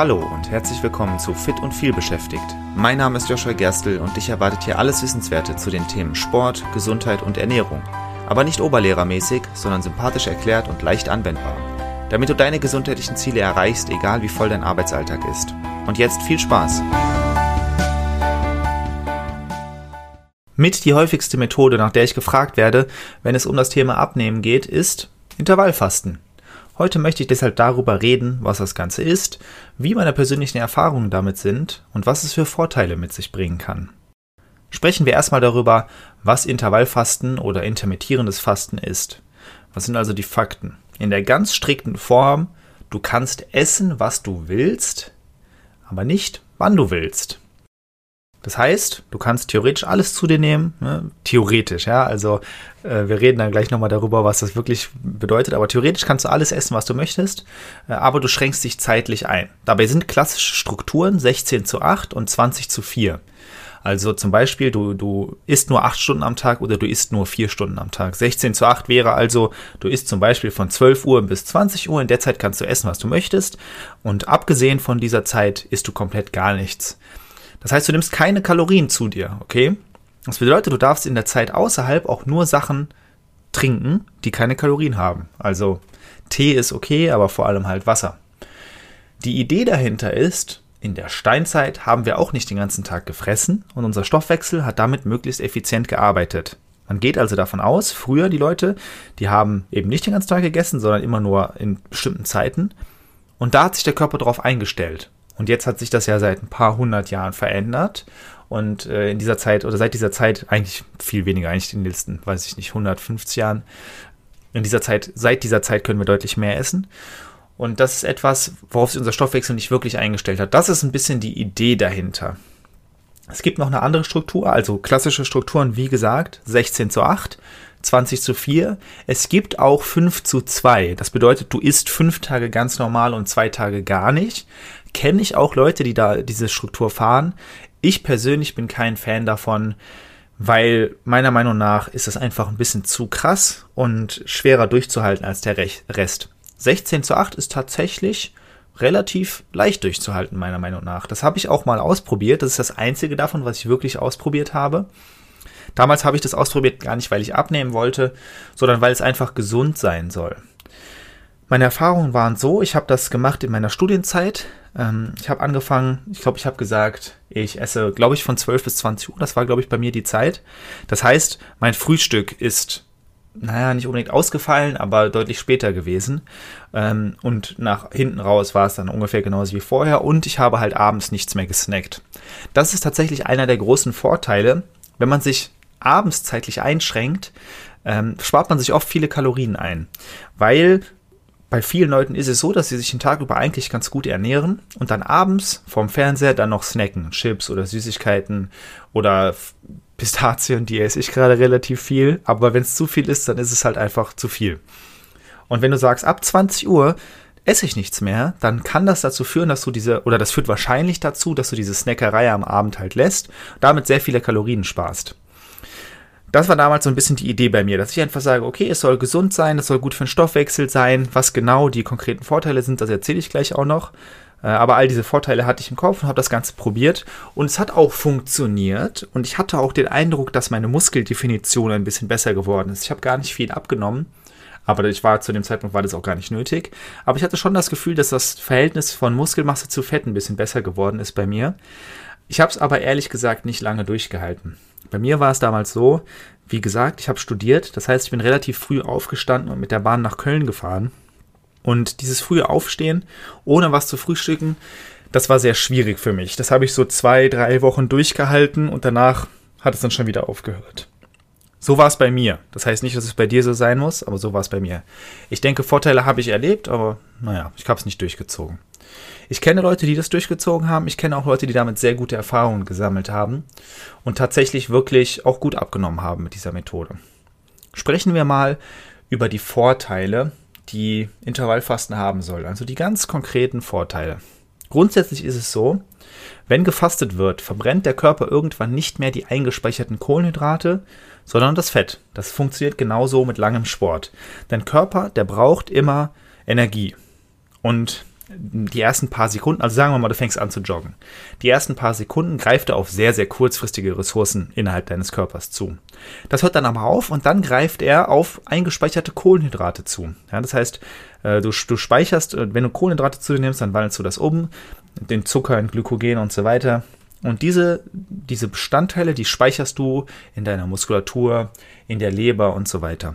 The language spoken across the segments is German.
Hallo und herzlich willkommen zu Fit und viel beschäftigt. Mein Name ist Joshua Gerstl und dich erwartet hier alles Wissenswerte zu den Themen Sport, Gesundheit und Ernährung. Aber nicht oberlehrermäßig, sondern sympathisch erklärt und leicht anwendbar. Damit du deine gesundheitlichen Ziele erreichst, egal wie voll dein Arbeitsalltag ist. Und jetzt viel Spaß! Mit die häufigste Methode, nach der ich gefragt werde, wenn es um das Thema Abnehmen geht, ist Intervallfasten. Heute möchte ich deshalb darüber reden, was das Ganze ist, wie meine persönlichen Erfahrungen damit sind und was es für Vorteile mit sich bringen kann. Sprechen wir erstmal darüber, was Intervallfasten oder intermittierendes Fasten ist. Was sind also die Fakten? In der ganz strikten Form, du kannst essen, was du willst, aber nicht, wann du willst. Das heißt, du kannst theoretisch alles zu dir nehmen, ne? theoretisch, ja, also äh, wir reden dann gleich nochmal darüber, was das wirklich bedeutet, aber theoretisch kannst du alles essen, was du möchtest, äh, aber du schränkst dich zeitlich ein. Dabei sind klassische Strukturen 16 zu 8 und 20 zu 4. Also zum Beispiel, du, du isst nur 8 Stunden am Tag oder du isst nur 4 Stunden am Tag. 16 zu 8 wäre also, du isst zum Beispiel von 12 Uhr bis 20 Uhr, in der Zeit kannst du essen, was du möchtest und abgesehen von dieser Zeit isst du komplett gar nichts. Das heißt, du nimmst keine Kalorien zu dir, okay? Das bedeutet, du darfst in der Zeit außerhalb auch nur Sachen trinken, die keine Kalorien haben. Also Tee ist okay, aber vor allem halt Wasser. Die Idee dahinter ist, in der Steinzeit haben wir auch nicht den ganzen Tag gefressen und unser Stoffwechsel hat damit möglichst effizient gearbeitet. Man geht also davon aus, früher die Leute, die haben eben nicht den ganzen Tag gegessen, sondern immer nur in bestimmten Zeiten. Und da hat sich der Körper darauf eingestellt. Und jetzt hat sich das ja seit ein paar hundert Jahren verändert. Und äh, in dieser Zeit, oder seit dieser Zeit, eigentlich viel weniger, eigentlich in den letzten, weiß ich nicht, 150 Jahren. In dieser Zeit, seit dieser Zeit können wir deutlich mehr essen. Und das ist etwas, worauf sich unser Stoffwechsel nicht wirklich eingestellt hat. Das ist ein bisschen die Idee dahinter. Es gibt noch eine andere Struktur, also klassische Strukturen, wie gesagt, 16 zu 8, 20 zu 4. Es gibt auch 5 zu 2. Das bedeutet, du isst fünf Tage ganz normal und zwei Tage gar nicht kenne ich auch Leute, die da diese Struktur fahren. Ich persönlich bin kein Fan davon, weil meiner Meinung nach ist es einfach ein bisschen zu krass und schwerer durchzuhalten als der Rest. 16 zu 8 ist tatsächlich relativ leicht durchzuhalten, meiner Meinung nach. Das habe ich auch mal ausprobiert. Das ist das einzige davon, was ich wirklich ausprobiert habe. Damals habe ich das ausprobiert gar nicht, weil ich abnehmen wollte, sondern weil es einfach gesund sein soll. Meine Erfahrungen waren so, ich habe das gemacht in meiner Studienzeit. Ähm, ich habe angefangen, ich glaube, ich habe gesagt, ich esse, glaube ich, von 12 bis 20 Uhr. Das war, glaube ich, bei mir die Zeit. Das heißt, mein Frühstück ist, naja, nicht unbedingt ausgefallen, aber deutlich später gewesen. Ähm, und nach hinten raus war es dann ungefähr genauso wie vorher. Und ich habe halt abends nichts mehr gesnackt. Das ist tatsächlich einer der großen Vorteile, wenn man sich abends zeitlich einschränkt, ähm, spart man sich oft viele Kalorien ein. Weil bei vielen Leuten ist es so, dass sie sich den Tag über eigentlich ganz gut ernähren und dann abends vorm Fernseher dann noch snacken, Chips oder Süßigkeiten oder Pistazien, die esse ich gerade relativ viel, aber wenn es zu viel ist, dann ist es halt einfach zu viel. Und wenn du sagst, ab 20 Uhr esse ich nichts mehr, dann kann das dazu führen, dass du diese, oder das führt wahrscheinlich dazu, dass du diese Snackerei am Abend halt lässt, damit sehr viele Kalorien sparst das war damals so ein bisschen die Idee bei mir, dass ich einfach sage, okay, es soll gesund sein, es soll gut für den Stoffwechsel sein. Was genau die konkreten Vorteile sind, das erzähle ich gleich auch noch. Äh, aber all diese Vorteile hatte ich im Kopf und habe das Ganze probiert. Und es hat auch funktioniert. Und ich hatte auch den Eindruck, dass meine Muskeldefinition ein bisschen besser geworden ist. Ich habe gar nicht viel abgenommen. Aber ich war zu dem Zeitpunkt war das auch gar nicht nötig. Aber ich hatte schon das Gefühl, dass das Verhältnis von Muskelmasse zu Fett ein bisschen besser geworden ist bei mir. Ich habe es aber ehrlich gesagt nicht lange durchgehalten. Bei mir war es damals so, wie gesagt, ich habe studiert, das heißt, ich bin relativ früh aufgestanden und mit der Bahn nach Köln gefahren. Und dieses frühe Aufstehen, ohne was zu frühstücken, das war sehr schwierig für mich. Das habe ich so zwei, drei Wochen durchgehalten und danach hat es dann schon wieder aufgehört. So war es bei mir. Das heißt nicht, dass es bei dir so sein muss, aber so war es bei mir. Ich denke, Vorteile habe ich erlebt, aber naja, ich habe es nicht durchgezogen. Ich kenne Leute, die das durchgezogen haben. Ich kenne auch Leute, die damit sehr gute Erfahrungen gesammelt haben und tatsächlich wirklich auch gut abgenommen haben mit dieser Methode. Sprechen wir mal über die Vorteile, die Intervallfasten haben soll. Also die ganz konkreten Vorteile. Grundsätzlich ist es so, wenn gefastet wird, verbrennt der Körper irgendwann nicht mehr die eingespeicherten Kohlenhydrate, sondern das Fett. Das funktioniert genauso mit langem Sport. Dein Körper, der braucht immer Energie. Und die ersten paar Sekunden, also sagen wir mal, du fängst an zu joggen. Die ersten paar Sekunden greift er auf sehr, sehr kurzfristige Ressourcen innerhalb deines Körpers zu. Das hört dann aber auf und dann greift er auf eingespeicherte Kohlenhydrate zu. Ja, das heißt, äh, du, du speicherst, äh, wenn du Kohlenhydrate zu dir nimmst, dann wandelst du das um, den Zucker in Glykogen und so weiter. Und diese, diese Bestandteile, die speicherst du in deiner Muskulatur, in der Leber und so weiter.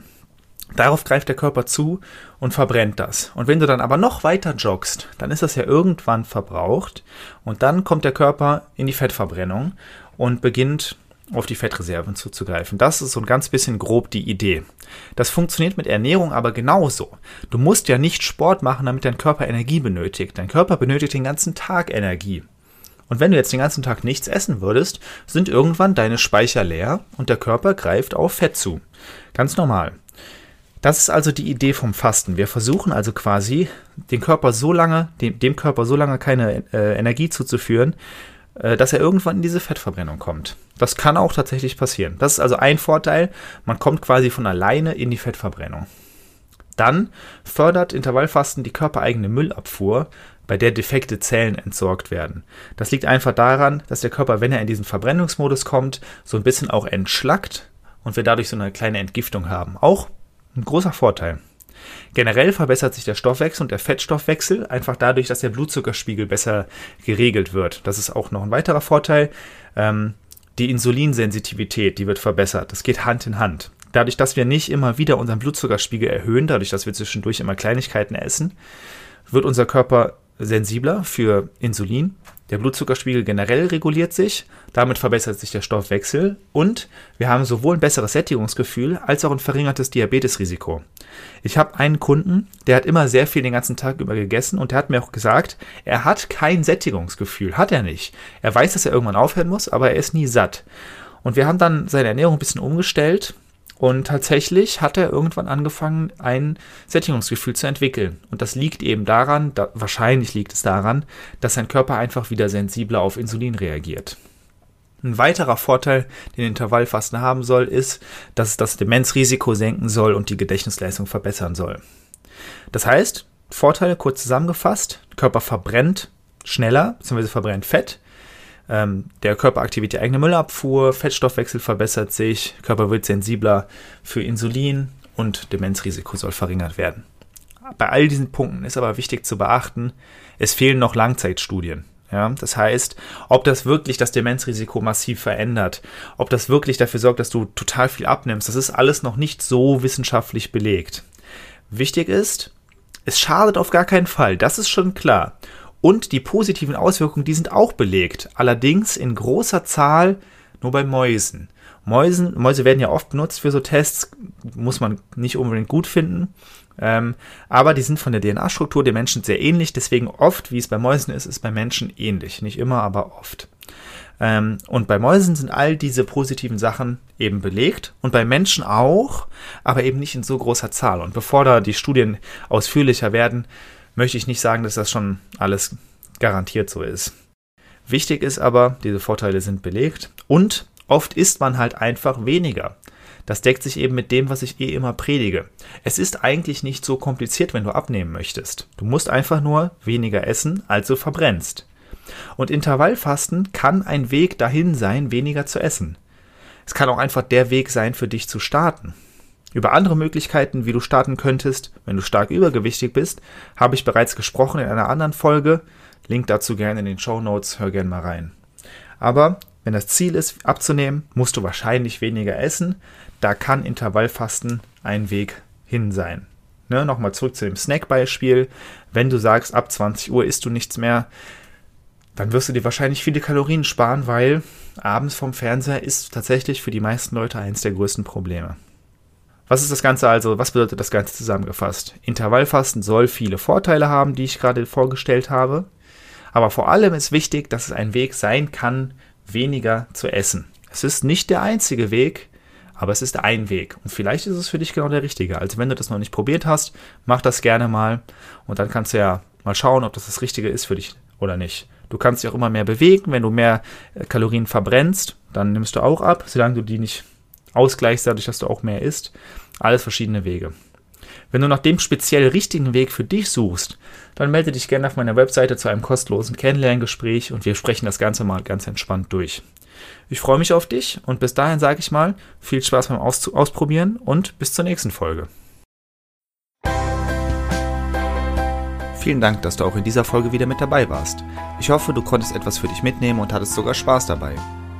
Darauf greift der Körper zu und verbrennt das. Und wenn du dann aber noch weiter joggst, dann ist das ja irgendwann verbraucht und dann kommt der Körper in die Fettverbrennung und beginnt auf die Fettreserven zuzugreifen. Das ist so ein ganz bisschen grob die Idee. Das funktioniert mit Ernährung aber genauso. Du musst ja nicht Sport machen, damit dein Körper Energie benötigt. Dein Körper benötigt den ganzen Tag Energie. Und wenn du jetzt den ganzen Tag nichts essen würdest, sind irgendwann deine Speicher leer und der Körper greift auf Fett zu. Ganz normal. Das ist also die Idee vom Fasten. Wir versuchen also quasi, den Körper so lange, dem, dem Körper so lange keine äh, Energie zuzuführen, äh, dass er irgendwann in diese Fettverbrennung kommt. Das kann auch tatsächlich passieren. Das ist also ein Vorteil. Man kommt quasi von alleine in die Fettverbrennung. Dann fördert Intervallfasten die körpereigene Müllabfuhr, bei der defekte Zellen entsorgt werden. Das liegt einfach daran, dass der Körper, wenn er in diesen Verbrennungsmodus kommt, so ein bisschen auch entschlackt und wir dadurch so eine kleine Entgiftung haben. Auch ein großer Vorteil. Generell verbessert sich der Stoffwechsel und der Fettstoffwechsel einfach dadurch, dass der Blutzuckerspiegel besser geregelt wird. Das ist auch noch ein weiterer Vorteil. Ähm, die Insulinsensitivität, die wird verbessert. Das geht Hand in Hand. Dadurch, dass wir nicht immer wieder unseren Blutzuckerspiegel erhöhen, dadurch, dass wir zwischendurch immer Kleinigkeiten essen, wird unser Körper sensibler für Insulin der Blutzuckerspiegel generell reguliert sich, damit verbessert sich der Stoffwechsel und wir haben sowohl ein besseres Sättigungsgefühl als auch ein verringertes Diabetesrisiko. Ich habe einen Kunden, der hat immer sehr viel den ganzen Tag über gegessen und der hat mir auch gesagt, er hat kein Sättigungsgefühl, hat er nicht. Er weiß, dass er irgendwann aufhören muss, aber er ist nie satt. Und wir haben dann seine Ernährung ein bisschen umgestellt und tatsächlich hat er irgendwann angefangen, ein Sättigungsgefühl zu entwickeln. Und das liegt eben daran, da, wahrscheinlich liegt es daran, dass sein Körper einfach wieder sensibler auf Insulin reagiert. Ein weiterer Vorteil, den Intervallfasten haben soll, ist, dass es das Demenzrisiko senken soll und die Gedächtnisleistung verbessern soll. Das heißt, Vorteile kurz zusammengefasst, Körper verbrennt schneller bzw. verbrennt Fett, ähm, der Körper aktiviert die eigene Müllabfuhr, Fettstoffwechsel verbessert sich, Körper wird sensibler für Insulin und Demenzrisiko soll verringert werden. Bei all diesen Punkten ist aber wichtig zu beachten, es fehlen noch Langzeitstudien. Ja, das heißt, ob das wirklich das Demenzrisiko massiv verändert, ob das wirklich dafür sorgt, dass du total viel abnimmst, das ist alles noch nicht so wissenschaftlich belegt. Wichtig ist, es schadet auf gar keinen Fall, das ist schon klar. Und die positiven Auswirkungen, die sind auch belegt. Allerdings in großer Zahl nur bei Mäusen. Mäusen, Mäuse werden ja oft benutzt für so Tests, muss man nicht unbedingt gut finden. Ähm, aber die sind von der DNA-Struktur der Menschen sehr ähnlich, deswegen oft, wie es bei Mäusen ist, ist bei Menschen ähnlich. Nicht immer, aber oft. Ähm, und bei Mäusen sind all diese positiven Sachen eben belegt und bei Menschen auch, aber eben nicht in so großer Zahl. Und bevor da die Studien ausführlicher werden, möchte ich nicht sagen, dass das schon alles garantiert so ist. Wichtig ist aber, diese Vorteile sind belegt und oft isst man halt einfach weniger. Das deckt sich eben mit dem, was ich eh immer predige. Es ist eigentlich nicht so kompliziert, wenn du abnehmen möchtest. Du musst einfach nur weniger essen, als du verbrennst. Und Intervallfasten kann ein Weg dahin sein, weniger zu essen. Es kann auch einfach der Weg sein, für dich zu starten. Über andere Möglichkeiten, wie du starten könntest, wenn du stark übergewichtig bist, habe ich bereits gesprochen in einer anderen Folge. Link dazu gerne in den Show Notes, hör gerne mal rein. Aber wenn das Ziel ist, abzunehmen, musst du wahrscheinlich weniger essen. Da kann Intervallfasten ein Weg hin sein. Ne, Nochmal zurück zu dem Snack-Beispiel. Wenn du sagst, ab 20 Uhr isst du nichts mehr, dann wirst du dir wahrscheinlich viele Kalorien sparen, weil abends vom Fernseher ist tatsächlich für die meisten Leute eines der größten Probleme. Was ist das Ganze also? Was bedeutet das Ganze zusammengefasst? Intervallfasten soll viele Vorteile haben, die ich gerade vorgestellt habe. Aber vor allem ist wichtig, dass es ein Weg sein kann, weniger zu essen. Es ist nicht der einzige Weg, aber es ist ein Weg. Und vielleicht ist es für dich genau der richtige. Also wenn du das noch nicht probiert hast, mach das gerne mal. Und dann kannst du ja mal schauen, ob das das Richtige ist für dich oder nicht. Du kannst dich auch immer mehr bewegen. Wenn du mehr äh, Kalorien verbrennst, dann nimmst du auch ab, solange du die nicht ausgleichst, dadurch, dass du auch mehr isst. Alles verschiedene Wege. Wenn du nach dem speziell richtigen Weg für dich suchst, dann melde dich gerne auf meiner Webseite zu einem kostenlosen Kennenlerngespräch und wir sprechen das Ganze mal ganz entspannt durch. Ich freue mich auf dich und bis dahin sage ich mal, viel Spaß beim Aus Ausprobieren und bis zur nächsten Folge. Vielen Dank, dass du auch in dieser Folge wieder mit dabei warst. Ich hoffe, du konntest etwas für dich mitnehmen und hattest sogar Spaß dabei.